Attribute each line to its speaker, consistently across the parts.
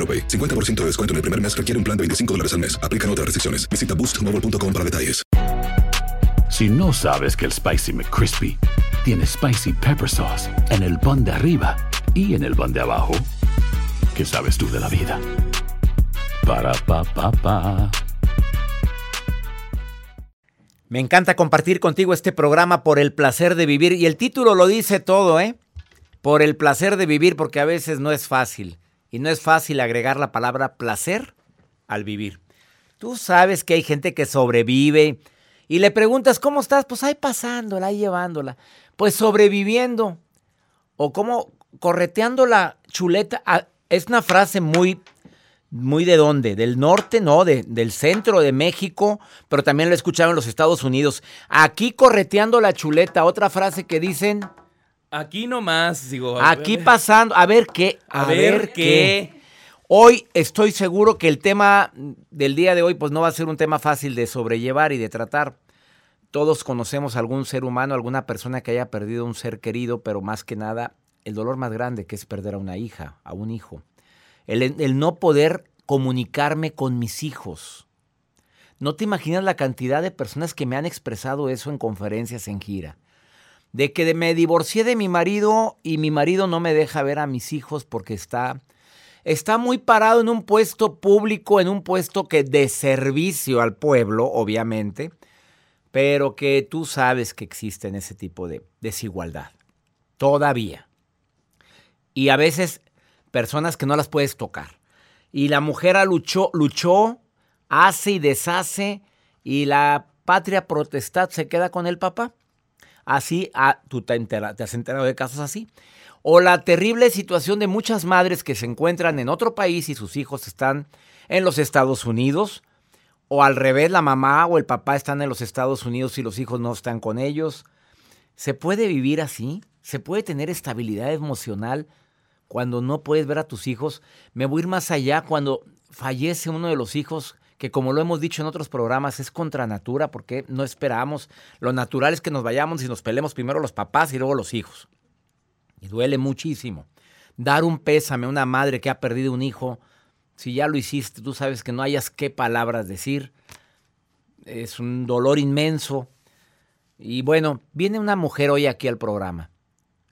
Speaker 1: AroPay. 50% de descuento en el primer mes requiere un plan de 25 dólares al mes. Aplican otras restricciones. Visita boostmobile.com para detalles.
Speaker 2: Si no sabes que el Spicy McCrispy tiene Spicy Pepper Sauce en el pan de arriba y en el pan de abajo, ¿qué sabes tú de la vida? Para, pa, pa, pa.
Speaker 3: Me encanta compartir contigo este programa por el placer de vivir. Y el título lo dice todo, ¿eh? Por el placer de vivir, porque a veces no es fácil. Y no es fácil agregar la palabra placer al vivir. Tú sabes que hay gente que sobrevive y le preguntas, ¿cómo estás? Pues ahí pasándola, ahí llevándola. Pues sobreviviendo. O como correteando la chuleta. Ah, Es una frase muy, muy de dónde? Del norte, no, de, del centro de México, pero también lo he escuchado en los Estados Unidos. Aquí correteando la chuleta, otra frase que dicen,
Speaker 4: Aquí nomás, digo.
Speaker 3: aquí pasando, a ver qué,
Speaker 4: A ver qué.
Speaker 3: Hoy estoy seguro que el tema del día de hoy pues no va a ser un tema fácil de sobrellevar y de tratar. Todos conocemos a algún ser humano, alguna persona que haya perdido un ser querido, pero más que nada el dolor más grande que es perder a una hija, a un hijo. El, el no poder comunicarme con mis hijos. No te imaginas la cantidad de personas que me han expresado eso en conferencias en gira. De que me divorcié de mi marido y mi marido no me deja ver a mis hijos porque está está muy parado en un puesto público, en un puesto que de servicio al pueblo, obviamente, pero que tú sabes que existe en ese tipo de desigualdad. Todavía. Y a veces personas que no las puedes tocar. Y la mujer luchó, luchó, hace y deshace, y la patria protestad se queda con el papá. Así, ah, tú te, entera- te has enterado de casos así. O la terrible situación de muchas madres que se encuentran en otro país y sus hijos están en los Estados Unidos. O al revés, la mamá o el papá están en los Estados Unidos y los hijos no están con ellos. ¿Se puede vivir así? ¿Se puede tener estabilidad emocional cuando no puedes ver a tus hijos? Me voy a ir más allá cuando fallece uno de los hijos, que como lo hemos dicho en otros programas, es contra natura porque no esperamos. Lo natural es que nos vayamos y nos peleemos primero los papás y luego los hijos. Y duele muchísimo. Dar un pésame a una madre que ha perdido un hijo, si ya lo hiciste, tú sabes que no hayas qué palabras decir. Es un dolor inmenso. Y bueno, viene una mujer hoy aquí al programa,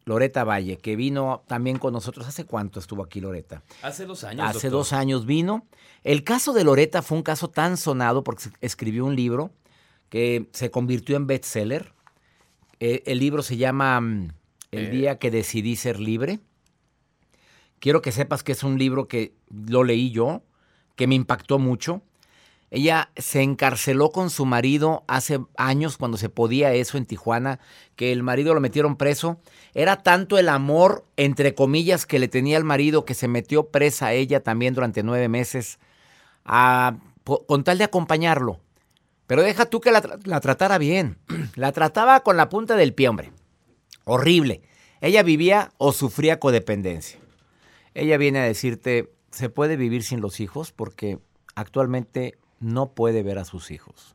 Speaker 3: Loreta Valle, que vino también con nosotros. ¿Hace cuánto estuvo aquí Loreta?
Speaker 4: Hace dos años.
Speaker 3: Hace
Speaker 4: doctor.
Speaker 3: dos años vino. El caso de Loreta fue un caso tan sonado porque escribió un libro que se convirtió en bestseller. Eh, el libro se llama mm, El
Speaker 4: Eh.
Speaker 3: día que decidí ser libre. Quiero que sepas que es un libro que lo leí yo, que me impactó mucho. Ella se encarceló con su marido hace años cuando se podía eso en Tijuana, que el marido lo metieron preso. Era tanto el amor, entre comillas, que le tenía al marido que se metió presa a ella también durante nueve meses, con tal de acompañarlo. Pero deja tú que la, la tratara bien. La trataba con la punta del pie, hombre. Horrible. Ella vivía o sufría codependencia. Ella viene a decirte, ¿se puede vivir sin los hijos? Porque actualmente no puede ver a sus hijos.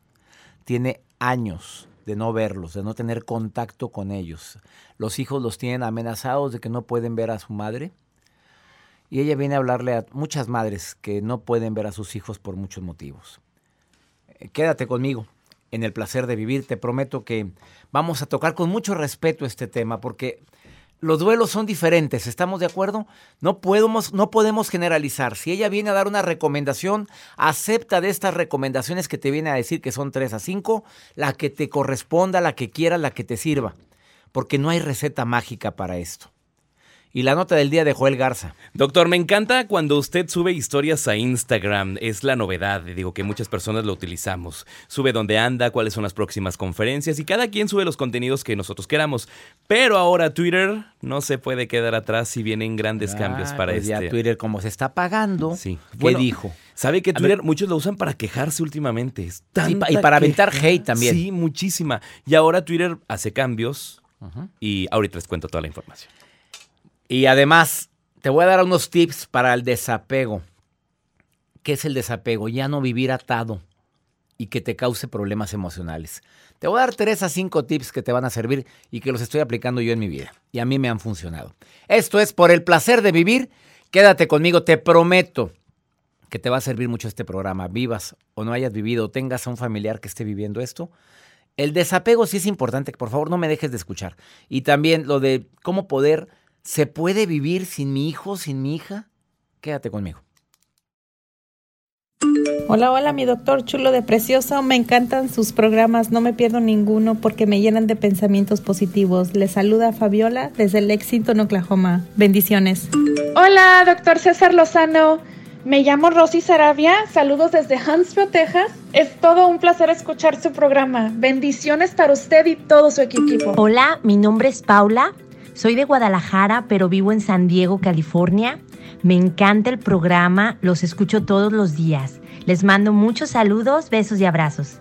Speaker 3: tiene años de no verlos, de no tener contacto con ellos. Los hijos los tienen amenazados de que no pueden ver a su madre. Y ella viene a hablarle a muchas madres que no pueden ver a sus hijos por muchos motivos. Eh, Quédate conmigo en el placer de vivir. Te prometo que vamos a tocar con mucho respeto este tema porque los duelos son diferentes, ¿estamos de acuerdo? No podemos, no podemos generalizar. Si ella viene a dar una recomendación, acepta de estas recomendaciones que te viene a decir que son tres a cinco, la que te corresponda, la que quiera, la que te sirva. Porque no hay receta mágica para esto. Y la nota del día de Joel Garza.
Speaker 4: Doctor, me encanta cuando usted sube historias a Instagram. Es la novedad, digo que muchas personas lo utilizamos. Sube dónde anda, cuáles son las próximas conferencias y cada quien sube los contenidos que nosotros queramos. Pero ahora Twitter no se puede quedar atrás si vienen grandes cambios
Speaker 3: Ah,
Speaker 4: para
Speaker 3: pues
Speaker 4: este.
Speaker 3: Ya Twitter, como se está pagando,
Speaker 4: Sí.
Speaker 3: ¿qué
Speaker 4: Bueno,
Speaker 3: dijo?
Speaker 4: ¿Sabe que Twitter muchos lo usan para quejarse últimamente? Es
Speaker 3: Sí, y para aventar hate también.
Speaker 4: Sí, muchísima. Y ahora Twitter hace cambios y ahorita les cuento toda la información.
Speaker 3: Y además, te voy a dar unos tips para el desapego. ¿Qué es el desapego? Ya no vivir atado y que te cause problemas emocionales. Te voy a dar tres a cinco tips que te van a servir y que los estoy aplicando yo en mi vida. Y a mí me han funcionado. Esto es por el placer de vivir. Quédate conmigo, te prometo que te va a servir mucho este programa. Vivas o no hayas vivido, o tengas a un familiar que esté viviendo esto. El desapego sí es importante, por favor no me dejes de escuchar. Y también lo de cómo poder, ¿se puede vivir sin mi hijo, sin mi hija? Quédate conmigo.
Speaker 5: Hola, hola, mi doctor chulo de precioso. Me encantan sus programas, no me pierdo ninguno porque me llenan de pensamientos positivos. Le saluda Fabiola desde Lexington, Oklahoma. Bendiciones.
Speaker 6: Hola, doctor César Lozano. Me llamo Rosy Sarabia. Saludos desde Huntsville, Texas. Es todo un placer escuchar su programa. Bendiciones para usted y todo su equipo.
Speaker 7: Hola, mi nombre es Paula. Soy de Guadalajara, pero vivo en San Diego, California. Me encanta el programa, los escucho todos los días. Les mando muchos saludos, besos y abrazos.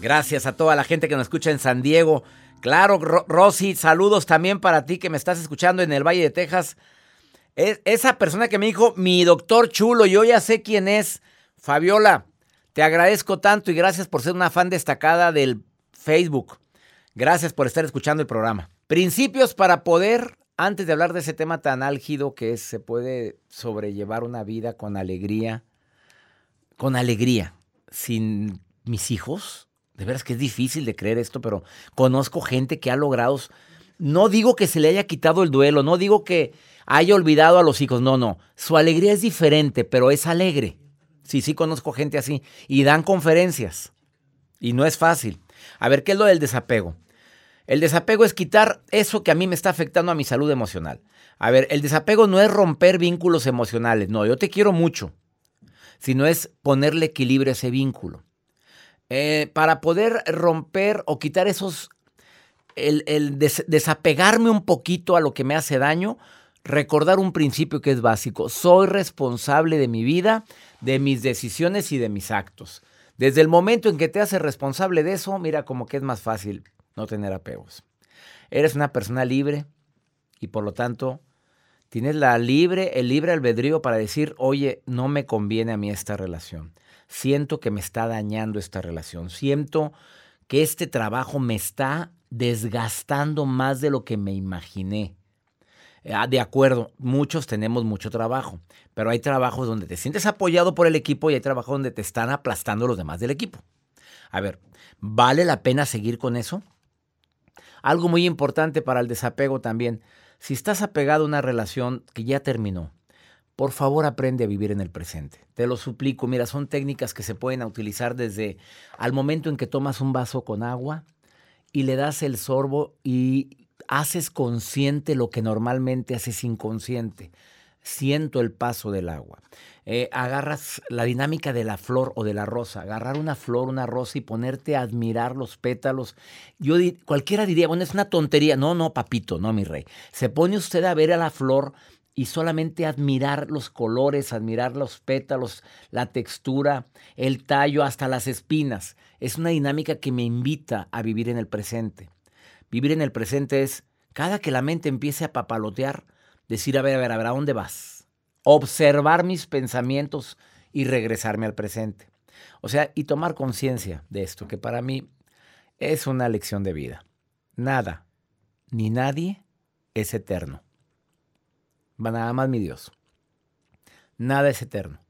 Speaker 3: Gracias a toda la gente que nos escucha en San Diego. Claro, Ro- Rosy, saludos también para ti que me estás escuchando en el Valle de Texas. Es- esa persona que me dijo, mi doctor chulo, yo ya sé quién es. Fabiola, te agradezco tanto y gracias por ser una fan destacada del Facebook. Gracias por estar escuchando el programa. Principios para poder, antes de hablar de ese tema tan álgido que es, se puede sobrellevar una vida con alegría, con alegría, sin mis hijos. De veras que es difícil de creer esto, pero conozco gente que ha logrado. No digo que se le haya quitado el duelo, no digo que haya olvidado a los hijos, no, no. Su alegría es diferente, pero es alegre. Sí, sí conozco gente así. Y dan conferencias. Y no es fácil. A ver, ¿qué es lo del desapego? El desapego es quitar eso que a mí me está afectando a mi salud emocional. A ver, el desapego no es romper vínculos emocionales. No, yo te quiero mucho. Sino es ponerle equilibrio a ese vínculo. Eh, para poder romper o quitar esos, el, el des- desapegarme un poquito a lo que me hace daño, recordar un principio que es básico. Soy responsable de mi vida, de mis decisiones y de mis actos. Desde el momento en que te haces responsable de eso, mira como que es más fácil no tener apegos. Eres una persona libre y por lo tanto tienes la libre, el libre albedrío para decir, oye, no me conviene a mí esta relación. Siento que me está dañando esta relación. Siento que este trabajo me está desgastando más de lo que me imaginé. Ah, De acuerdo, muchos tenemos mucho trabajo, pero hay trabajos donde te sientes apoyado por el equipo y hay trabajos donde te están aplastando los demás del equipo. A ver, ¿vale la pena seguir con eso? Algo muy importante para el desapego también. Si estás apegado a una relación que ya terminó, por favor aprende a vivir en el presente. Te lo suplico. Mira, son técnicas que se pueden utilizar desde al momento en que tomas un vaso con agua y le das el sorbo y haces consciente lo que normalmente haces inconsciente. Siento el paso del agua. Eh, agarras la dinámica de la flor o de la rosa. Agarrar una flor, una rosa y ponerte a admirar los pétalos. Yo cualquiera diría, bueno, es una tontería. No, no, papito, no, mi rey. Se pone usted a ver a la flor y solamente admirar los colores, admirar los pétalos, la textura, el tallo, hasta las espinas. Es una dinámica que me invita a vivir en el presente. Vivir en el presente es, cada que la mente empiece a papalotear, decir, a ver, a ver, a ver, ¿a dónde vas? Observar mis pensamientos y regresarme al presente. O sea, y tomar conciencia de esto, que para mí es una lección de vida. Nada, ni nadie es eterno. Nada más mi Dios. Nada es eterno.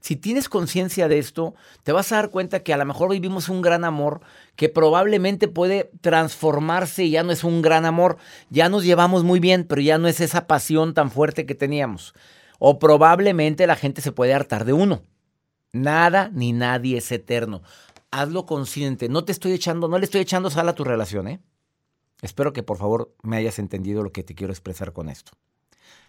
Speaker 3: Si tienes conciencia de esto, te vas a dar cuenta que a lo mejor vivimos un gran amor que probablemente puede transformarse y ya no es un gran amor. Ya nos llevamos muy bien, pero ya no es esa pasión tan fuerte que teníamos. O probablemente la gente se puede hartar de uno. Nada ni nadie es eterno. Hazlo consciente. No te estoy echando, no le estoy echando sal a tu relación, ¿eh? Espero que por favor me hayas entendido lo que te quiero expresar con esto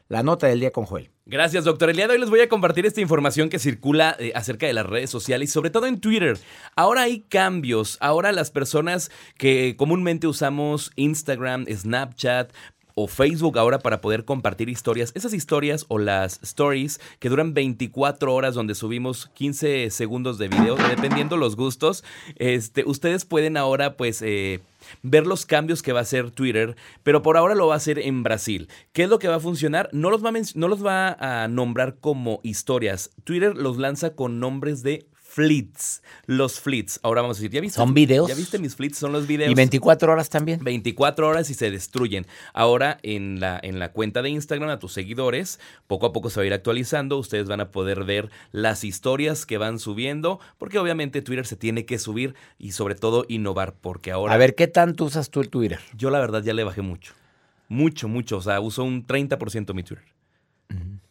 Speaker 3: la nota del día con Joel.
Speaker 4: Gracias, doctor. El día de hoy les voy a compartir esta información que circula eh, acerca de las redes sociales y sobre todo en Twitter. Ahora hay cambios. Ahora las personas que comúnmente usamos Instagram, Snapchat, o Facebook ahora para poder compartir historias. Esas historias o las stories que duran 24 horas donde subimos 15 segundos de video, dependiendo los gustos, este, ustedes pueden ahora pues... Eh, ver los cambios que va a hacer Twitter, pero por ahora lo va a hacer en Brasil. ¿Qué es lo que va a funcionar? No los va no los va a nombrar como historias. Twitter los lanza con nombres de flits. Los flits. Ahora vamos a decir, ¿ya viste?
Speaker 3: ¿Son videos?
Speaker 4: ¿Ya viste mis flits? Son los videos.
Speaker 3: ¿Y 24 horas también?
Speaker 4: 24 horas y se destruyen. Ahora en la, en la cuenta de Instagram a tus seguidores, poco a poco se va a ir actualizando. Ustedes van a poder ver las historias que van subiendo, porque obviamente Twitter se tiene que subir y sobre todo innovar, porque ahora...
Speaker 3: A ver, ¿qué tanto usas tú el Twitter?
Speaker 4: Yo la verdad ya le bajé mucho. Mucho, mucho. O sea, uso un 30% mi Twitter.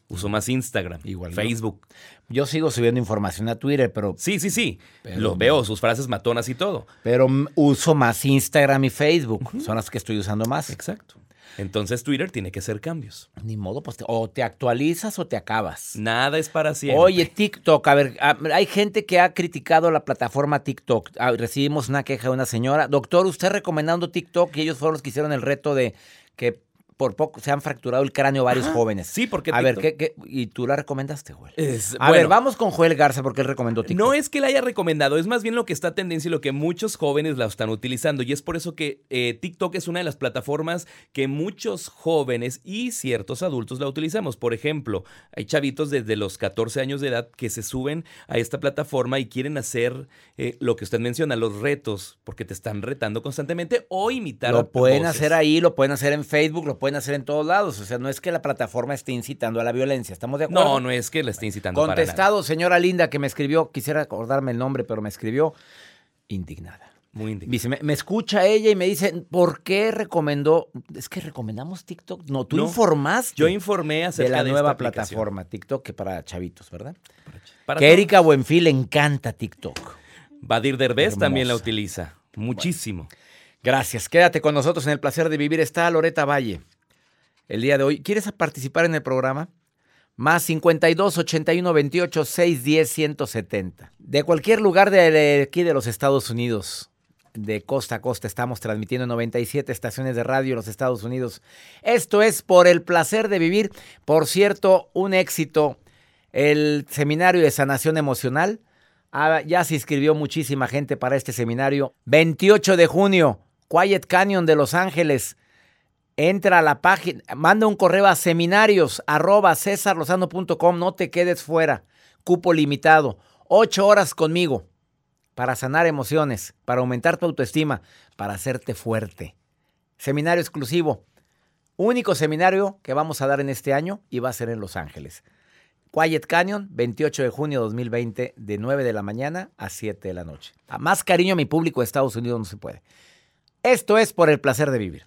Speaker 4: Uso más Instagram, Igual Facebook.
Speaker 3: Yo sigo subiendo información a Twitter, pero...
Speaker 4: Sí, sí, sí. Lo veo, sus frases matonas y todo.
Speaker 3: Pero uso más Instagram y Facebook. Son las que estoy usando más.
Speaker 4: Exacto. Entonces Twitter tiene que hacer cambios.
Speaker 3: Ni modo, pues o te actualizas o te acabas.
Speaker 4: Nada es para siempre.
Speaker 3: Oye, TikTok, a ver, hay gente que ha criticado la plataforma TikTok. Ah, recibimos una queja de una señora. Doctor, usted recomendando TikTok y ellos fueron los que hicieron el reto de que por poco se han fracturado el cráneo varios jóvenes.
Speaker 4: Sí, porque
Speaker 3: A ver, ¿qué, y tú la recomendaste, Joel? a ver, vamos con Joel Garza porque él recomendó TikTok.
Speaker 4: No es que la haya recomendado, es más bien lo que está tendencia y lo que muchos jóvenes la están utilizando. Y es por eso que eh, TikTok es una de las plataformas que muchos jóvenes y ciertos adultos la utilizamos. Por ejemplo, hay chavitos desde los 14 años de edad que se suben a esta plataforma y quieren hacer eh, lo que usted menciona, los retos, porque te están retando constantemente o imitar.
Speaker 3: Lo pueden hacer ahí, lo pueden hacer en Facebook, lo pueden pueden hacer en todos lados. O sea, no es que la plataforma esté incitando a la violencia. ¿Estamos de acuerdo?
Speaker 4: No, no es que la esté incitando.
Speaker 3: Contestado, señora Linda, que me escribió, quisiera acordarme el nombre, pero me escribió indignada.
Speaker 4: Muy indignada.
Speaker 3: me, escucha ella y me dice, ¿por qué recomendó? Es que recomendamos TikTok. No, tú informaste.
Speaker 4: Yo informé acerca
Speaker 3: de la nueva plataforma TikTok que para chavitos, ¿verdad? que Erika Buenfil le encanta TikTok.
Speaker 4: Badir Derbez también la utiliza. Muchísimo.
Speaker 3: Gracias. Quédate con nosotros en el placer de vivir. Está Loreta Valle el día de hoy. ¿Quieres participar en el programa? Más 52 81 28 610 170. De cualquier lugar de aquí de los Estados Unidos, de costa a costa, estamos transmitiendo 97 estaciones de radio en los Estados Unidos. Esto es por el placer de vivir. Por cierto, un éxito. El seminario de sanación emocional. Ah, ya se inscribió muchísima gente para este seminario. 28 de junio, Quiet Canyon de Los Ángeles entra a la página, manda un correo a seminarios arroba no te quedes fuera, cupo limitado, ocho horas conmigo para sanar emociones, para aumentar tu autoestima, para hacerte fuerte. Seminario exclusivo, único seminario que vamos a dar en este año y va a ser en Los Ángeles. Quiet Canyon, 28 de junio de 2020, de 9 de la mañana a 7 de la noche. A más cariño a mi público de Estados Unidos no se puede. Esto es por el placer de vivir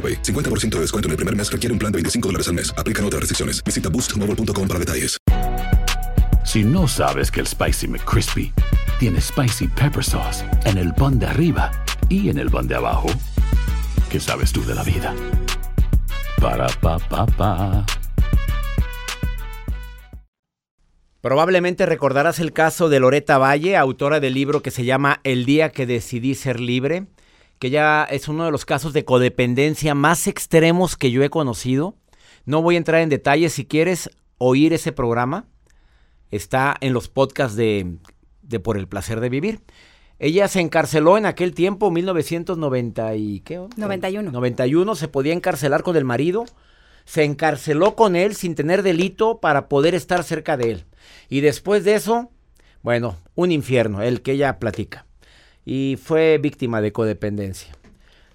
Speaker 1: AroPay. 50% de descuento en el primer mes requiere un plan de 25 dólares al mes. Aplican otras restricciones. Visita boostmobile.com para detalles.
Speaker 2: Si no sabes que el Spicy McCrispy tiene Spicy Pepper Sauce en el pan de arriba y en el pan de abajo, ¿qué sabes tú de la vida? Para, pa, pa, pa.
Speaker 3: Probablemente recordarás el caso de Loreta Valle, autora del libro que se llama El día que decidí ser libre, que ya es uno de los casos de codependencia más extremos que yo he conocido. No voy a entrar en detalles, si quieres oír ese programa, está en los podcasts de, de Por el placer de vivir. Ella se encarceló en aquel tiempo, 1990 y ¿qué?
Speaker 8: 91.
Speaker 3: 91, se podía encarcelar con el marido. Se encarceló con él sin tener delito para poder estar cerca de él. Y después de eso, bueno, un infierno, el que ella platica. Y fue víctima de codependencia.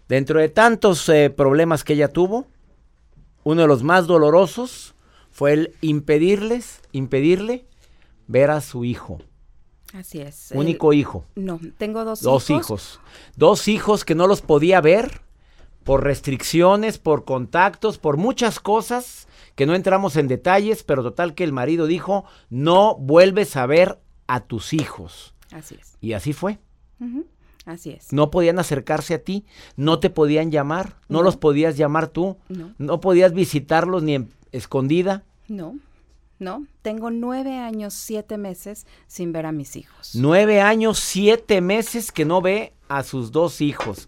Speaker 3: Dentro de tantos eh, problemas que ella tuvo, uno de los más dolorosos fue el impedirles, impedirle ver a su hijo.
Speaker 8: Así es.
Speaker 3: Único
Speaker 8: El-
Speaker 3: hijo.
Speaker 8: No, tengo dos,
Speaker 3: Dos hijos. Dos hijos que no los podía ver por restricciones, por contactos, por muchas cosas que no entramos en detalles, pero total que el marido dijo, no vuelves a ver a tus hijos.
Speaker 8: Así es.
Speaker 3: Y así fue.
Speaker 8: Así es.
Speaker 3: No podían acercarse a ti, no te podían llamar, no,
Speaker 8: No.
Speaker 3: los podías llamar tú,
Speaker 8: No.
Speaker 3: podías visitarlos ni en escondida.
Speaker 8: No, no. Tengo nueve años, siete meses sin ver a mis hijos.
Speaker 3: Nueve años, siete meses que no ve a sus dos hijos.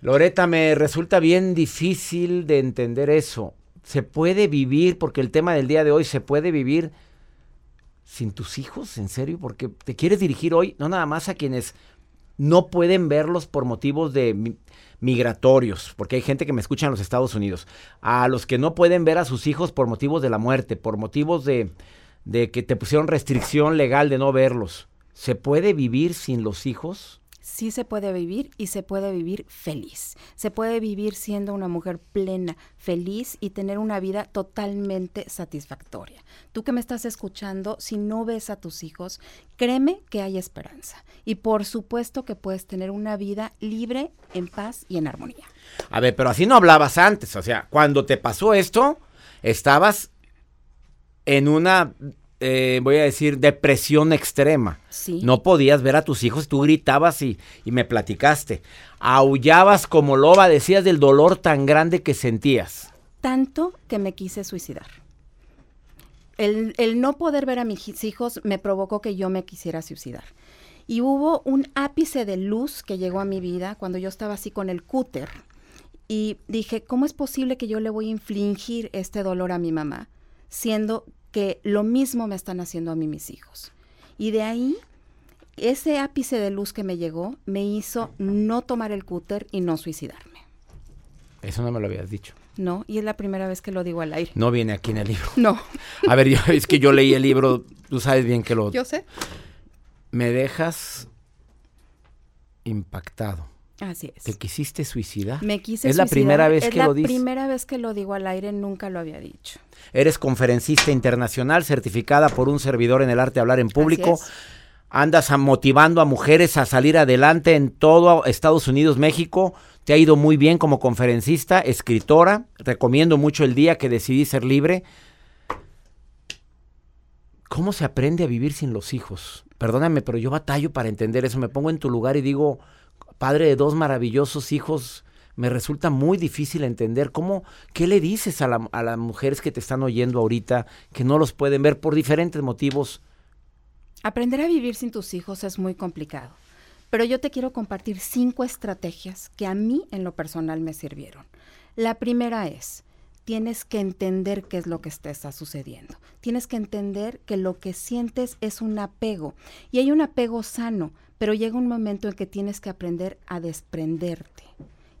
Speaker 3: Loreta, me resulta bien difícil de entender eso. ¿Se puede vivir, porque el tema del día de hoy, se puede vivir sin tus hijos? ¿En serio? Porque te quieres dirigir hoy no nada más a quienes no pueden verlos por motivos de mi- migratorios, porque hay gente que me escucha en los Estados Unidos, a los que no pueden ver a sus hijos por motivos de la muerte, por motivos de, de que te pusieron restricción legal de no verlos. ¿Se puede vivir sin los hijos?
Speaker 8: Sí se puede vivir y se puede vivir feliz. Se puede vivir siendo una mujer plena, feliz y tener una vida totalmente satisfactoria. Tú que me estás escuchando, si no ves a tus hijos, créeme que hay esperanza. Y por supuesto que puedes tener una vida libre, en paz y en armonía.
Speaker 3: A ver, pero así no hablabas antes. O sea, cuando te pasó esto, estabas en una, eh, voy a decir, depresión extrema.
Speaker 8: Sí.
Speaker 3: No podías ver a tus hijos, tú gritabas y, y me platicaste. Aullabas como loba, decías del dolor tan grande que sentías.
Speaker 8: tanto que me quise suicidar. El, el no poder ver a mis hijos me provocó que yo me quisiera suicidar. Y hubo un ápice de luz que llegó a mi vida cuando yo estaba así con el cúter. Y dije, ¿cómo es posible que yo le voy a infligir este dolor a mi mamá, siendo que lo mismo me están haciendo a mí mis hijos? Y de ahí, ese ápice de luz que me llegó me hizo no tomar el cúter y no suicidarme.
Speaker 3: Eso no me lo habías dicho.
Speaker 8: No, y es la primera vez que lo digo al aire.
Speaker 3: No viene aquí en el libro.
Speaker 8: No.
Speaker 3: A ver, yo- es que yo leí el libro, tú sabes bien que lo...
Speaker 8: Yo sé.
Speaker 3: Me dejas impactado.
Speaker 8: Así es.
Speaker 3: ¿Te quisiste suicidar?
Speaker 8: Me quise
Speaker 3: Es la primera vez
Speaker 8: Es
Speaker 3: que
Speaker 8: la
Speaker 3: lo dices.
Speaker 8: primera vez que lo digo al aire, nunca lo había dicho.
Speaker 3: Eres conferencista internacional certificada por un servidor en el arte de hablar en público.
Speaker 8: es.
Speaker 3: Andas a- motivando a mujeres a salir adelante en todo Estados Unidos, México. Te ha ido muy bien como conferencista, escritora. Recomiendo mucho el día que decidí ser libre. ¿Cómo se aprende a vivir sin los hijos? Perdóname, pero yo batallo para entender eso. Me pongo en tu lugar y digo, padre de dos maravillosos hijos, me resulta muy difícil entender cómo, ¿qué le dices a, a las mujeres que te están oyendo ahorita, que no los pueden ver por diferentes motivos?
Speaker 8: Aprender a vivir sin tus hijos es muy complicado. Pero yo te quiero compartir cinco estrategias que a mí en lo personal me sirvieron. La primera es, tienes que entender qué es lo que te está sucediendo. Tienes que entender que lo que sientes es un apego. Y hay un apego sano, pero llega un momento en que tienes que aprender a desprenderte.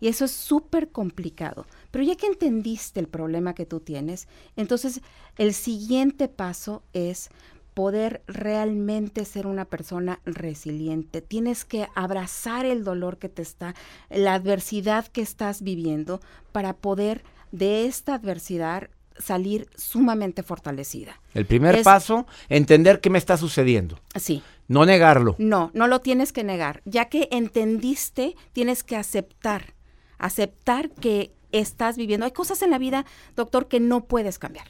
Speaker 8: Y eso es súper complicado. Pero ya que entendiste el problema que tú tienes, entonces el siguiente paso es poder realmente ser una persona resiliente. Tienes que abrazar el dolor que te está, la adversidad que estás viviendo para poder de esta adversidad salir sumamente fortalecida.
Speaker 3: El primer paso, entender qué me está sucediendo.
Speaker 8: Sí.
Speaker 3: No negarlo.
Speaker 8: No, no lo tienes que negar. Ya que entendiste, tienes que aceptar. Aceptar que estás viviendo. Hay cosas en la vida, doctor, que no puedes cambiar.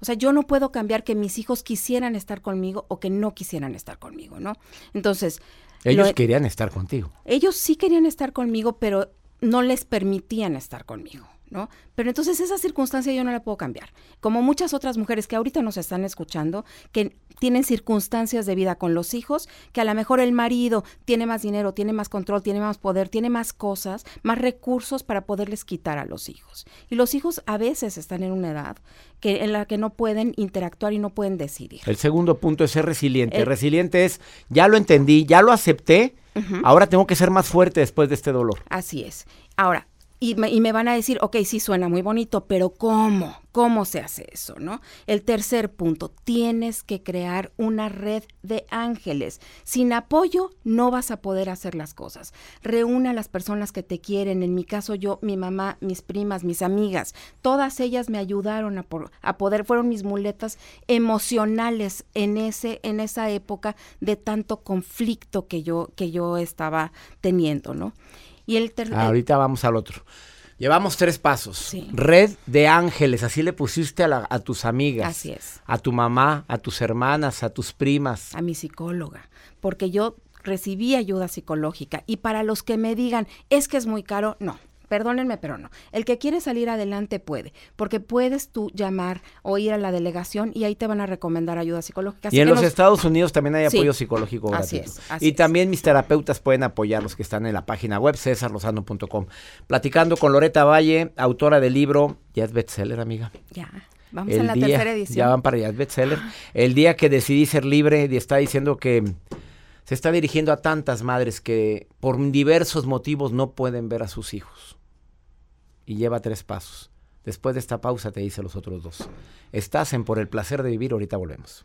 Speaker 8: O sea, yo no puedo cambiar que mis hijos quisieran estar conmigo o que no quisieran estar conmigo, ¿no? Entonces...
Speaker 3: Ellos querían estar contigo.
Speaker 8: Ellos sí querían estar conmigo, pero no les permitían estar conmigo. ¿No? Pero entonces esa circunstancia yo no la puedo cambiar. Como muchas otras mujeres que ahorita nos están escuchando, que tienen circunstancias de vida con los hijos, que a lo mejor el marido tiene más dinero, tiene más control, tiene más poder, tiene más cosas, más recursos para poderles quitar a los hijos. Y los hijos a veces están en una edad que, en la que no pueden interactuar y no pueden decidir.
Speaker 3: El segundo punto es ser resiliente. resiliente es, ya lo entendí, ya lo acepté, ahora tengo que ser más fuerte después de este dolor.
Speaker 8: Así es. Ahora, y me, van a decir, ok, sí suena muy bonito, pero ¿cómo? ¿Cómo se hace eso, no? El tercer punto, tienes que crear una red de ángeles. Sin apoyo no vas a poder hacer las cosas. Reúne a las personas que te quieren. En mi caso yo, mi mamá, mis primas, mis amigas, todas ellas me ayudaron a, a poder, fueron mis muletas emocionales en ese, en esa época de tanto conflicto que yo, que yo estaba teniendo, ¿no? Y el
Speaker 3: Ahorita vamos al otro. Llevamos tres pasos. Red de ángeles, así le pusiste a, a, tus amigas.
Speaker 8: Así es.
Speaker 3: A tu mamá, a tus hermanas, a tus primas.
Speaker 8: A mi psicóloga. Porque yo recibí ayuda psicológica. Y para los que me digan, es que es muy caro, no. Perdónenme, pero no. El que quiere salir adelante puede, porque puedes tú llamar o ir a la delegación y ahí te van a recomendar ayuda psicológica.
Speaker 3: y en los Estados Unidos también hay apoyo psicológico
Speaker 8: así Es,
Speaker 3: y también mis terapeutas pueden apoyar los que están en la página web cesarlosano.com. Platicando con Loreta Valle, autora del libro, ya es bestseller, amiga.
Speaker 8: Ya. Vamos a la tercera edición.
Speaker 3: Ya van para allá, es bestseller. El día que decidí ser libre y está diciendo que se está dirigiendo a tantas madres que por diversos motivos no pueden ver a sus hijos. Y lleva tres pasos. Después de esta pausa te dice los otros dos. Estás en Por el placer de vivir, ahorita volvemos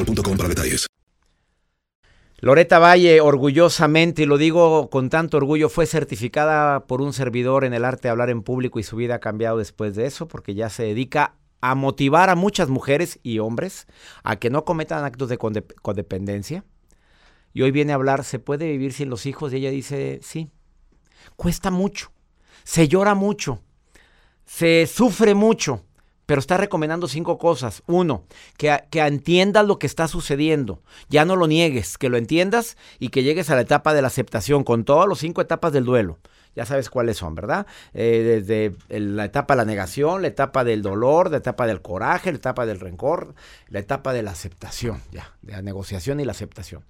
Speaker 1: para detalles.
Speaker 3: Loreta Valle, orgullosamente, y lo digo con tanto orgullo, fue certificada por un servidor en el arte de hablar en público y su vida ha cambiado después de eso, porque ya se dedica a motivar a muchas mujeres y hombres a que no cometan actos de codependencia. Y hoy viene a hablar, ¿se puede vivir sin los hijos? Y ella dice, sí. Cuesta mucho, se llora mucho, se sufre mucho, pero está recomendando cinco cosas. Uno, que, entiendas lo que está sucediendo, ya no lo niegues, que lo entiendas y que llegues a la etapa de la aceptación con todas las cinco etapas del duelo ya sabes cuáles son, ¿verdad? Eh, desde la etapa de la negación, la etapa del dolor, la etapa del coraje, la etapa del rencor, la etapa de la aceptación, ya, de la negociación y la aceptación.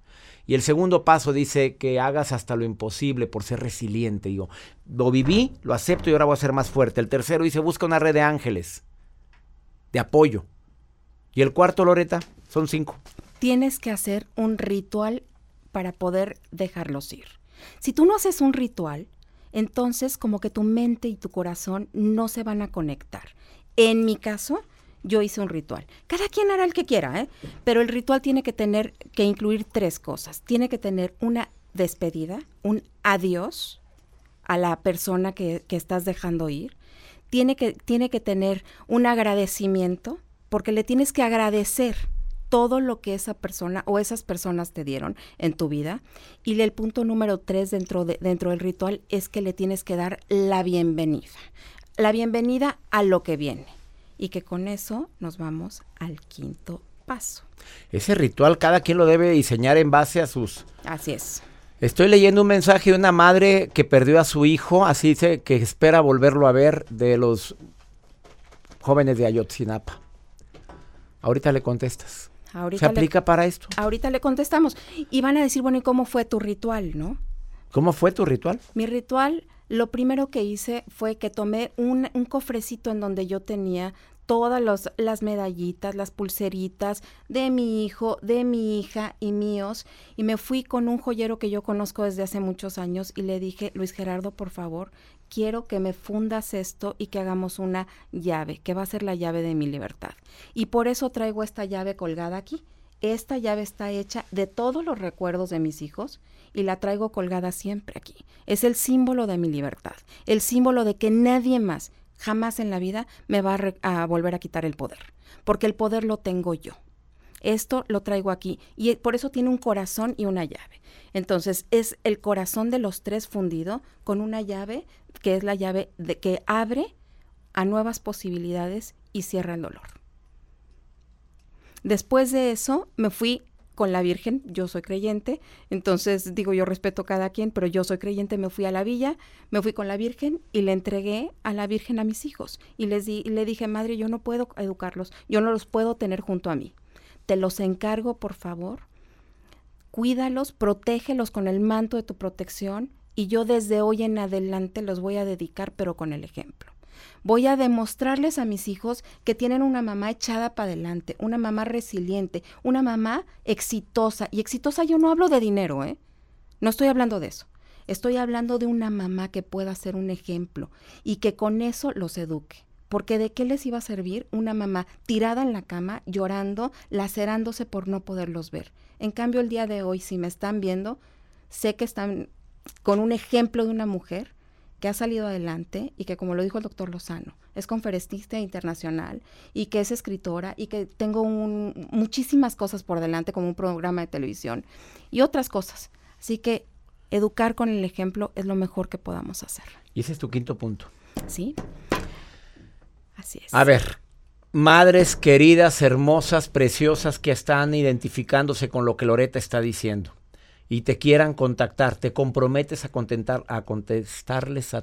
Speaker 3: Y el segundo paso dice que hagas hasta lo imposible por ser resiliente. Digo, lo viví, lo acepto y ahora voy a ser más fuerte. El tercero dice, busca una red de ángeles, de apoyo. Y el cuarto, Loreta, son cinco.
Speaker 8: Tienes que hacer un ritual para poder dejarlos ir. Si tú no haces un ritual, entonces como que tu mente y tu corazón no se van a conectar. En mi caso, yo hice un ritual. Cada quien hará el que quiera, ¿eh? Pero el ritual tiene que tener, que incluir tres cosas. Tiene que tener una despedida, un adiós a la persona que, que estás dejando ir. Tiene que, tiene que tener un agradecimiento, porque le tienes que agradecer todo lo que esa persona o esas personas te dieron en tu vida. Y el punto número tres dentro, de, dentro del ritual es que le tienes que dar la bienvenida. La bienvenida a lo que viene. Y que con eso nos vamos al quinto paso.
Speaker 3: Ese ritual cada quien lo debe diseñar en base a sus...
Speaker 8: Así es.
Speaker 3: Estoy leyendo un mensaje de una madre que perdió a su hijo, así dice que espera volverlo a ver de los jóvenes de Ayotzinapa. Ahorita le contestas. ¿Se aplica para esto?
Speaker 8: Ahorita le contestamos. Y van a decir, bueno, ¿y cómo fue tu ritual, no?
Speaker 3: ¿Cómo fue tu ritual?
Speaker 8: Mi ritual, lo primero que hice fue que tomé un, un cofrecito en donde yo tenía todas las medallitas, las pulseritas de mi hijo, de mi hija y míos, y me fui con un joyero que yo conozco desde hace muchos años y le dije, Luis Gerardo, por favor, quiero que me fundas esto y que hagamos una llave, que va a ser la llave de mi libertad. Y por eso traigo esta llave colgada aquí. Esta llave está hecha de todos los recuerdos de mis hijos y la traigo colgada siempre aquí. Es el símbolo de mi libertad, el símbolo de que nadie más, jamás en la vida, me va a, volver a quitar el poder, porque el poder lo tengo yo. Esto lo traigo aquí y por eso tiene un corazón y una llave. Entonces es el corazón de los tres fundido con una llave que es la llave de, que abre a nuevas posibilidades y cierra el dolor. Después de eso me fui con la Virgen, yo soy creyente, entonces digo yo respeto a cada quien, pero yo soy creyente, me fui a la villa, me fui con la Virgen y le entregué a la Virgen a mis hijos y les di, le dije, madre, yo no puedo educarlos, yo no los puedo tener junto a mí. Te los encargo, por favor, cuídalos, protégelos con el manto de tu protección y yo desde hoy en adelante los voy a dedicar, pero con el ejemplo. Voy a demostrarles a mis hijos que tienen una mamá echada para adelante, una mamá resiliente, una mamá exitosa. Y exitosa yo no hablo de dinero, ¿eh? No estoy hablando de eso. Estoy hablando de una mamá que pueda ser un ejemplo y que con eso los eduque. Porque de qué les iba a servir una mamá tirada en la cama, llorando, lacerándose por no poderlos ver. En cambio, el día de hoy, si me están viendo, sé que están con un ejemplo de una mujer que ha salido adelante y que, como lo dijo el doctor Lozano, es conferencista internacional y que es escritora y que tengo muchísimas cosas por delante como un programa de televisión y otras cosas. Así que educar con el ejemplo es lo mejor que podamos hacer.
Speaker 3: Y ese es tu quinto punto.
Speaker 8: Sí. Así es.
Speaker 3: A ver, madres queridas, hermosas, preciosas que están identificándose con lo que Loreta está diciendo y te quieran contactar, ¿te comprometes a, contentar, a contestarles a, a,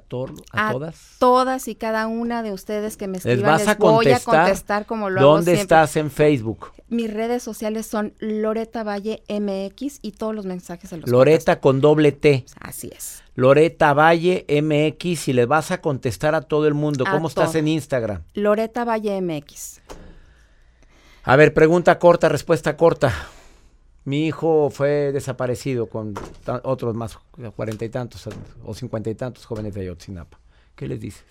Speaker 3: todas?
Speaker 8: Todas y cada una de ustedes que me escriban, les, vas a voy a contestar como lo
Speaker 3: ¿Dónde estás en Facebook?
Speaker 8: Mis redes sociales son Loreta Valle MX y todos los mensajes se los
Speaker 3: Loreta con doble T.
Speaker 8: Así es.
Speaker 3: Loreta Valle MX y le vas a contestar a todo el mundo. ¿Cómo estás en Instagram?
Speaker 8: Loreta Valle MX.
Speaker 3: A ver, pregunta corta, respuesta corta. Mi hijo fue desaparecido con otros más, cuarenta y tantos o cincuenta y tantos jóvenes de Ayotzinapa. ¿Qué les dices?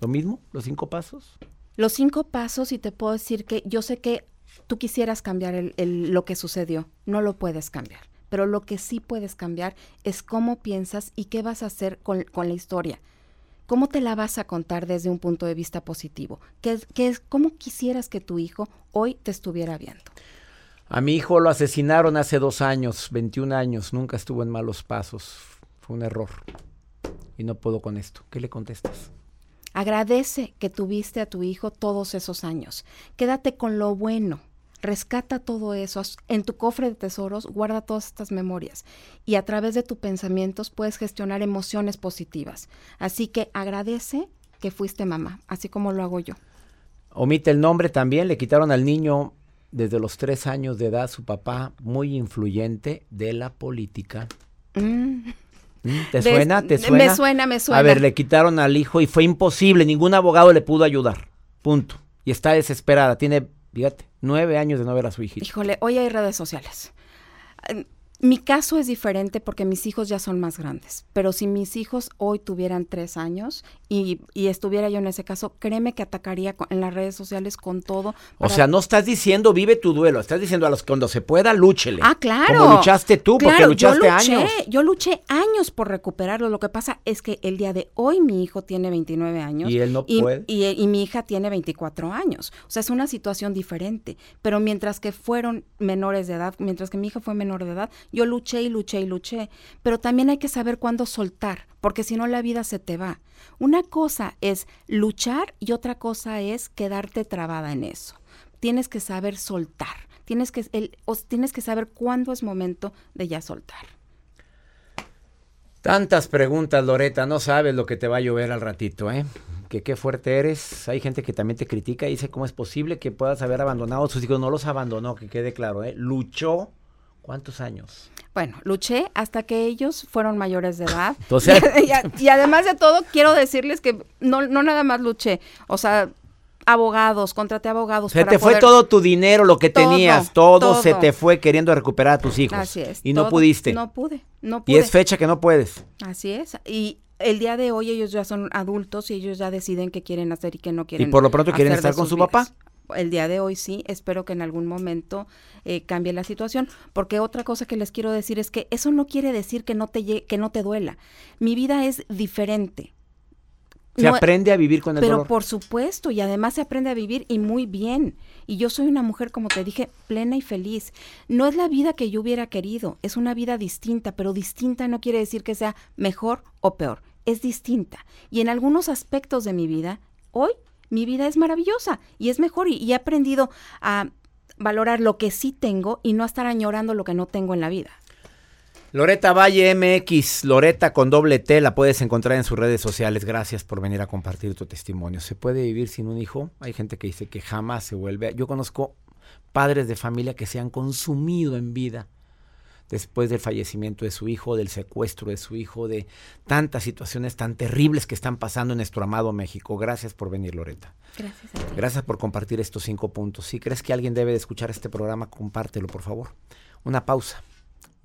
Speaker 3: ¿Lo mismo? ¿Los cinco pasos?
Speaker 8: Los cinco pasos y te puedo decir que yo sé que tú quisieras cambiar el, lo que sucedió, no lo puedes cambiar, pero lo que sí puedes cambiar es cómo piensas y qué vas a hacer con, la historia. ¿Cómo te la vas a contar desde un punto de vista positivo? ¿Qué, qué, ¿Cómo quisieras que tu hijo hoy te estuviera viendo?
Speaker 3: A mi hijo lo asesinaron hace dos años, 21 años, nunca estuvo en malos pasos. Fue un error. y no puedo con esto. ¿Qué le contestas?
Speaker 8: Agradece que tuviste a tu hijo todos esos años. Quédate con lo bueno. Rescata todo eso. En tu cofre de tesoros guarda todas estas memorias y a través de tus pensamientos puedes gestionar emociones positivas. Así que agradece que fuiste mamá, así como lo hago yo.
Speaker 3: Omite el nombre también. Le quitaron al niño desde los tres años de edad su papá, muy influyente de la política. Mm. ¿Mm? ¿Te suena? ¿Te suena?
Speaker 8: Me suena, me suena.
Speaker 3: A ver, le quitaron al hijo y fue imposible. Ningún abogado le pudo ayudar. Punto. Y está desesperada. Tiene, fíjate, nueve años de no ver a su hija.
Speaker 8: Híjole, hoy hay redes sociales. Mi caso es diferente porque mis hijos ya son más grandes, pero si mis hijos hoy tuvieran tres años y, estuviera yo en ese caso, créeme que atacaría en las redes sociales con todo.
Speaker 3: O sea, no estás diciendo vive tu duelo, estás diciendo a los cuando se pueda, lúchele.
Speaker 8: Ah, claro.
Speaker 3: Como luchaste tú, porque luchaste
Speaker 8: yo luché,
Speaker 3: años.
Speaker 8: Yo luché años por recuperarlo. Lo que pasa es que el día de hoy mi hijo tiene 29 años.
Speaker 3: Y él no
Speaker 8: puede. y mi hija tiene 24 años. O sea, es una situación diferente. Pero mientras que fueron menores de edad, mientras que mi hija fue menor de edad, yo luché y luché y luché, pero también hay que saber cuándo soltar, porque si no la vida se te va. Una cosa es luchar y otra cosa es quedarte trabada en eso. Tienes que saber soltar, tienes que, el, tienes que saber cuándo es momento de ya soltar.
Speaker 3: Tantas preguntas, Loreta, no sabes lo que te va a llover al ratito, ¿eh? Que qué fuerte eres. Hay gente que también te critica y dice cómo es posible que puedas haber abandonado a sus hijos. No los abandonó, que quede claro, ¿eh? Luchó ¿Cuántos años?
Speaker 8: Bueno, luché hasta que ellos fueron mayores de edad. y, además de todo, quiero decirles que no, no nada más luché. O sea, abogados, contraté abogados.
Speaker 3: Se te fue todo tu dinero, lo que tenías, todo, se te fue queriendo recuperar a tus hijos. Así es. Y no pudiste.
Speaker 8: No pude, no pude.
Speaker 3: Y es fecha que no puedes.
Speaker 8: Así es. Y el día de hoy ellos ya son adultos y ellos ya deciden qué quieren hacer y qué no quieren.
Speaker 3: Y por lo pronto quieren estar con su papá
Speaker 8: el día de hoy sí, espero que en algún momento eh, cambie la situación, porque otra cosa que les quiero decir es que eso no quiere decir que no te, que no te duela. Mi vida es diferente.
Speaker 3: Se aprende a vivir con el
Speaker 8: pero por supuesto, y además se aprende a vivir y muy bien. Y yo soy una mujer, como te dije, plena y feliz. No es la vida que yo hubiera querido, es una vida distinta, pero distinta no quiere decir que sea mejor o peor, es distinta. Y en algunos aspectos de mi vida, hoy mi vida es maravillosa y es mejor y, he aprendido a valorar lo que sí tengo y no a estar añorando lo que no tengo en la vida.
Speaker 3: Loreta Valle MX, Loreta con doble T, la puedes encontrar en sus redes sociales. Gracias por venir a compartir tu testimonio. ¿Se puede vivir sin un hijo? Hay gente que dice que jamás se vuelve. Yo conozco padres de familia que se han consumido en vida después del fallecimiento de su hijo, del secuestro de su hijo, de tantas situaciones tan terribles que están pasando en nuestro amado México. Gracias por venir, Loreta.
Speaker 8: Gracias.
Speaker 3: Gracias por compartir estos cinco puntos. Si crees que alguien debe de escuchar este programa, compártelo, por favor. Una pausa.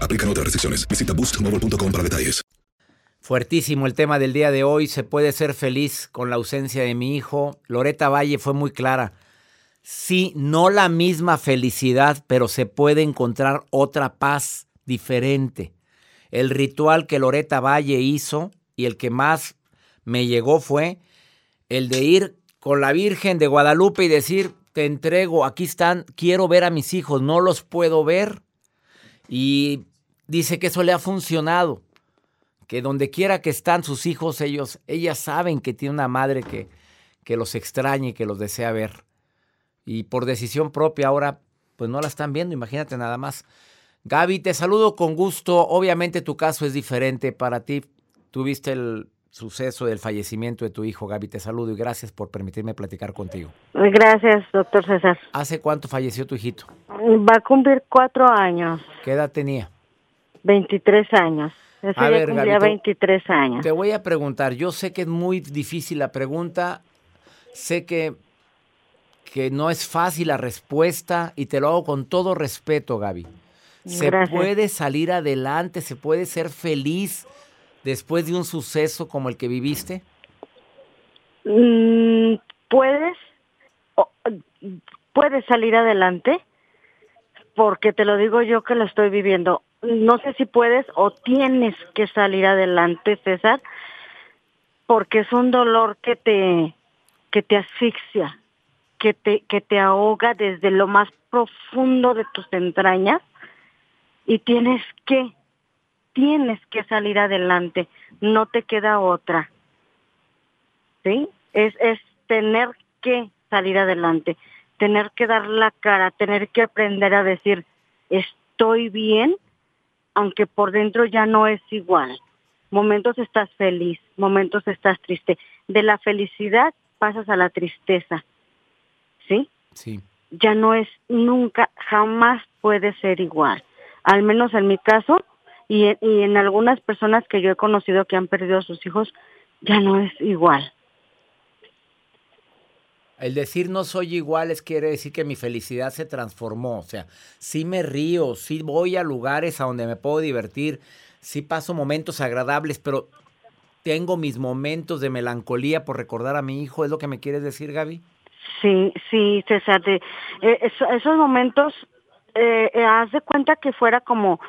Speaker 1: Aplican otras restricciones. Visita boostmobile.com para detalles.
Speaker 3: Fuertísimo el tema del día de hoy. Se puede ser feliz con la ausencia de mi hijo. Loreta Valle fue muy clara. Sí, no la misma felicidad, pero se puede encontrar otra paz diferente. El ritual que Loreta Valle hizo y el que más me llegó fue el de ir con la Virgen de Guadalupe y decir, te entrego, aquí están, quiero ver a mis hijos, no los puedo ver. Y dice que eso le ha funcionado, que donde quiera que están sus hijos, ellos, ellas saben que tiene una madre que, que los extraña y que los desea ver. Y por decisión propia ahora, pues no la están viendo, imagínate nada más. Gaby, te saludo con gusto. Obviamente tu caso es diferente para ti. Tuviste el suceso del fallecimiento de tu hijo, Gaby. Te saludo y gracias por permitirme platicar contigo.
Speaker 9: Gracias, doctor César.
Speaker 3: ¿Hace cuánto falleció tu hijito?
Speaker 9: Va a cumplir cuatro años.
Speaker 3: ¿Qué edad tenía?
Speaker 9: 23 años. Ese
Speaker 3: A ver,
Speaker 9: cumplía
Speaker 3: Gaby, te-
Speaker 9: 23 años.
Speaker 3: Te voy a preguntar, yo sé que es muy difícil la pregunta, sé que, que no es fácil la respuesta y te lo hago con todo respeto, Gaby. ¿Se
Speaker 9: Gracias.
Speaker 3: puede salir adelante, se puede ser feliz después de un suceso como el que viviste?
Speaker 9: Mm, ¿Puedes? ¿Puedes salir adelante? Porque te lo digo yo que lo estoy viviendo. No sé si puedes o tienes que salir adelante, César, porque es un dolor que te, que te asfixia, que te, que te ahoga desde lo más profundo de tus entrañas y tienes que, tienes que salir adelante, no te queda otra. ¿Sí? Es, es tener que salir adelante, tener que dar la cara, tener que aprender a decir, estoy bien, aunque por dentro ya no es igual. Momentos estás feliz, momentos estás triste. De la felicidad pasas a la tristeza. ¿Sí?
Speaker 3: Sí.
Speaker 9: ya no es nunca, jamás puede ser igual. Al menos en mi caso y en, y en algunas personas que yo he conocido que han perdido a sus hijos, ya no es igual.
Speaker 3: El decir no soy igual es quiere decir que mi felicidad se transformó. O sea, sí me río, sí voy a lugares a donde me puedo divertir, sí paso momentos agradables, pero tengo mis momentos de melancolía por recordar a mi hijo. ¿Es lo que me quieres decir, Gaby?
Speaker 9: Sí, sí, César, de, eh, eso- esos momentos, eh, eh, haz de cuenta que fuera como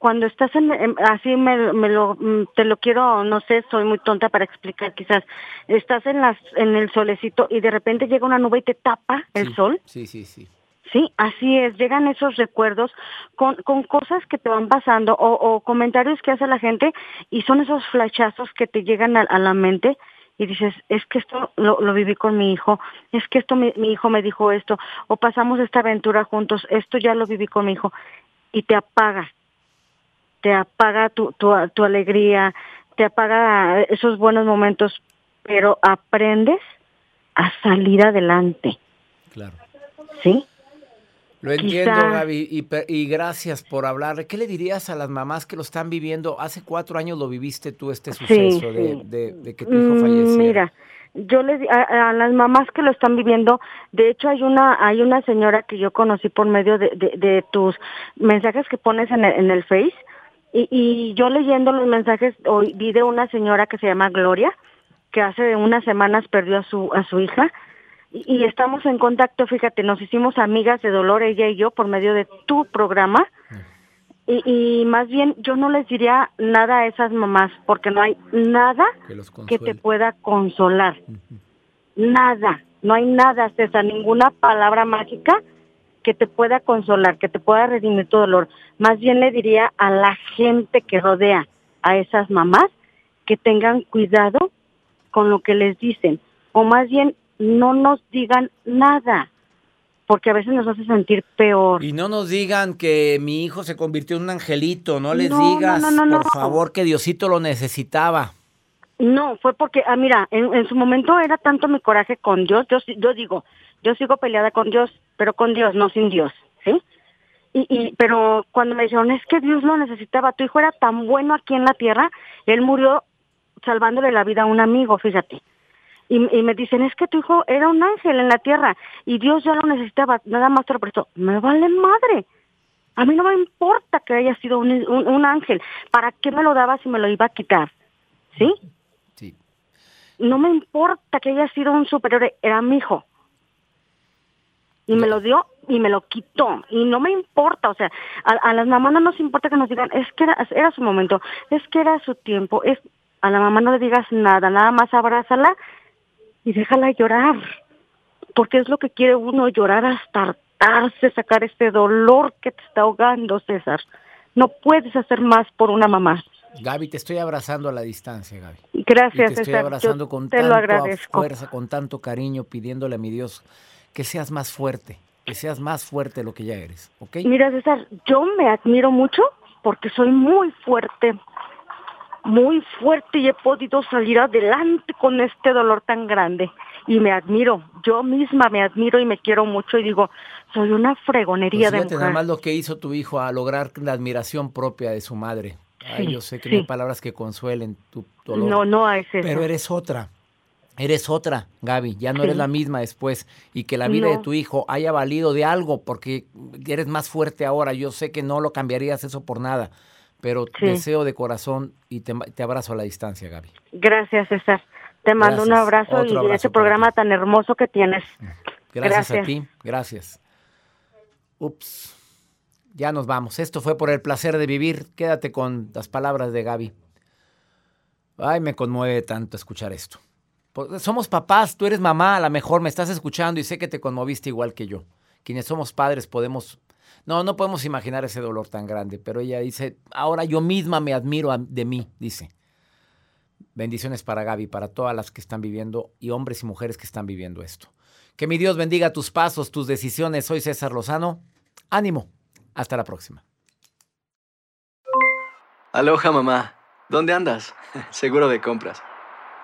Speaker 9: cuando estás en, en- así me, me lo, mm, te lo quiero, no sé, soy muy tonta para explicar quizás, estás en las, en el solecito y de repente llega una nube y te tapa el sol.
Speaker 3: Sí, sí, sí.
Speaker 9: Sí, así es, llegan esos recuerdos con, con cosas que te van pasando o, o comentarios que hace la gente y son esos flashazos que te llegan a, a la mente y dices, es que esto lo, lo viví con mi hijo, es que esto mi, mi hijo me dijo esto, o pasamos esta aventura juntos, esto ya lo viví con mi hijo y te apaga, te apaga tu, tu, tu alegría, te apaga esos buenos momentos, pero aprendes a salir adelante,
Speaker 3: Claro.
Speaker 9: ¿sí?
Speaker 3: Lo entiendo,
Speaker 9: Quizá-
Speaker 3: Gaby, y, y gracias por hablar. ¿Qué le dirías a las mamás que lo están viviendo? Hace cuatro años lo viviste tú, este suceso de,
Speaker 9: sí.
Speaker 3: de- de que tu hijo falleciera.
Speaker 9: Mira, yo les di- a, a las mamás que lo están viviendo, de hecho hay una hay una señora que yo conocí por medio de, de, de tus mensajes que pones en el, en el Face y, y yo leyendo los mensajes hoy vi de una señora que se llama Gloria que hace unas semanas perdió a su a su hija y, estamos en contacto, fíjate, nos hicimos amigas de dolor ella y yo por medio de tu programa. Y, y más bien yo no les diría nada a esas mamás porque no hay nada
Speaker 3: Que
Speaker 9: te pueda consolar. Nada, no hay nada, César, ninguna palabra mágica que te pueda consolar, que te pueda redimir tu dolor. Más bien le diría a la gente que rodea a esas mamás que tengan cuidado con lo que les dicen, o más bien no nos digan nada, porque a veces nos hace sentir peor.
Speaker 3: Y no nos digan que mi hijo se convirtió en un angelito, no les
Speaker 9: No,
Speaker 3: digas,
Speaker 9: no, no, no.
Speaker 3: por favor, que Diosito lo necesitaba.
Speaker 9: No, fue porque, ah, mira, en, en su momento era tanto mi coraje con Dios, yo, yo digo, yo sigo peleada con Dios, pero con Dios, no sin Dios, ¿sí? Y, y, pero cuando me dijeron, es que Dios lo necesitaba, tu hijo era tan bueno aquí en la tierra, él murió salvándole la vida a un amigo, fíjate. Y, y me dicen, es que tu hijo era un ángel en la tierra y Dios ya lo necesitaba, nada más te lo prestó. Me vale madre. A mí no me importa que haya sido un, un- un ángel. ¿Para qué me lo daba si me lo iba a quitar? ¿Sí?
Speaker 3: Sí.
Speaker 9: No me importa que haya sido un superior, era mi hijo. Y me lo dio y me lo quitó. Y no me importa, o sea, a, a las mamás no nos importa que nos digan, es que era, era su momento, es que era su tiempo. Es, a la mamá no le digas nada, nada más abrázala y déjala llorar. Porque es lo que quiere uno, llorar hasta hartarse, sacar este dolor que te está ahogando, César. No puedes hacer más por una mamá.
Speaker 3: Gaby, te estoy abrazando a la distancia, Gaby.
Speaker 9: Gracias,
Speaker 3: Y te estoy
Speaker 9: César.
Speaker 3: abrazando
Speaker 9: Yo
Speaker 3: con
Speaker 9: te lo agradezco.
Speaker 3: fuerza, con tanto cariño, pidiéndole a mi Dios que seas más fuerte, que seas más fuerte de lo que ya eres, ¿ok?
Speaker 9: Mira, César, yo me admiro mucho porque soy muy fuerte, muy fuerte y he podido salir adelante con este dolor tan grande. Y me admiro, yo misma me admiro y me quiero mucho y digo, soy una fregonería
Speaker 3: Pues
Speaker 9: de mujer.
Speaker 3: más lo que hizo tu hijo a lograr la admiración propia de su madre. Ay,
Speaker 9: Sí,
Speaker 3: yo sé que
Speaker 9: sí.
Speaker 3: no hay palabras que consuelen tu dolor.
Speaker 9: No, no hay.
Speaker 3: Pero eres otra. Eres otra, Gaby. Ya no eres
Speaker 9: Sí.
Speaker 3: la misma después. Y que la vida de tu hijo haya valido de algo porque eres más fuerte ahora. Yo sé que no lo cambiarías eso por nada. Pero
Speaker 9: Sí.
Speaker 3: deseo de corazón y te, te abrazo a la distancia, Gaby.
Speaker 9: Gracias, César. Te mando un abrazo
Speaker 3: Otro
Speaker 9: y
Speaker 3: abrazo
Speaker 9: ese
Speaker 3: para
Speaker 9: programa tan hermoso que tienes.
Speaker 3: Gracias, a
Speaker 9: Gracias.
Speaker 3: ti. Gracias. Ups. Ya nos vamos. Esto fue por el placer de vivir. Quédate con las palabras de Gaby. Ay, me conmueve tanto escuchar esto. Somos papás, tú eres mamá, a lo mejor me estás escuchando y sé que te conmoviste igual que yo. Quienes somos padres podemos... No, no podemos imaginar ese dolor tan grande, pero ella dice, ahora yo misma me admiro de mí, dice. Bendiciones para Gaby, para todas las que están viviendo y hombres y mujeres que están viviendo esto. Que mi Dios bendiga tus pasos, tus decisiones. Soy César Lozano. Ánimo. Hasta la próxima.
Speaker 10: Aloha mamá, ¿dónde andas? Seguro de compras.